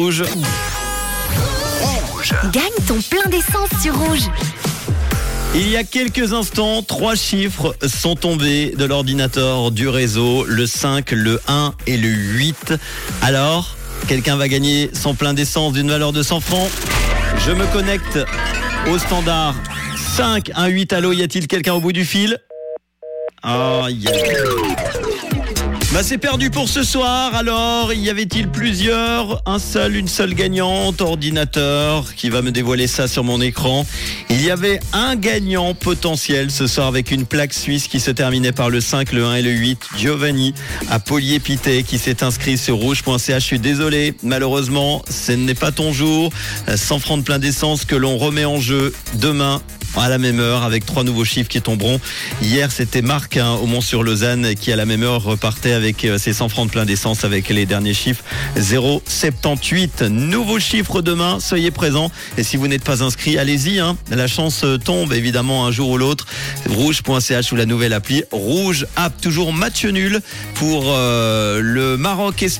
Rouge. Gagne ton plein d'essence sur Rouge. Il y a quelques instants, trois chiffres sont tombés de l'ordinateur du réseau, le 5, le 1 et le 8. Alors, quelqu'un va gagner son plein d'essence d'une valeur de 100 francs. Je me connecte au standard 5, 1, 8. Allô, y a-t-il quelqu'un au bout du fil? Ah, y a... Bah c'est perdu pour ce soir. Alors, y avait-il plusieurs? Un seul, une seule gagnante, ordinateur, qui va me dévoiler ça sur mon écran. Il y avait un gagnant potentiel ce soir avec une plaque suisse qui se terminait par le 5, le 1 et le 8. Giovanni à Polyépité qui s'est inscrit sur rouge.ch. Je suis désolé, malheureusement, ce n'est pas ton jour. 100 francs de plein d'essence que l'on remet en jeu demain à la même heure avec trois nouveaux chiffres qui tomberont. Hier, c'était Marc hein, au Mont-sur-Lausanne qui à la même heure repartait avec euh, ses 100 francs de plein d'essence avec les derniers chiffres 0,78. Nouveaux chiffres demain, soyez présents. Et si vous n'êtes pas inscrit, allez-y. Hein. La chance euh, tombe évidemment un jour ou l'autre. Rouge.ch ou la nouvelle appli Rouge App. Toujours match nul pour euh, le Maroc-Espagne.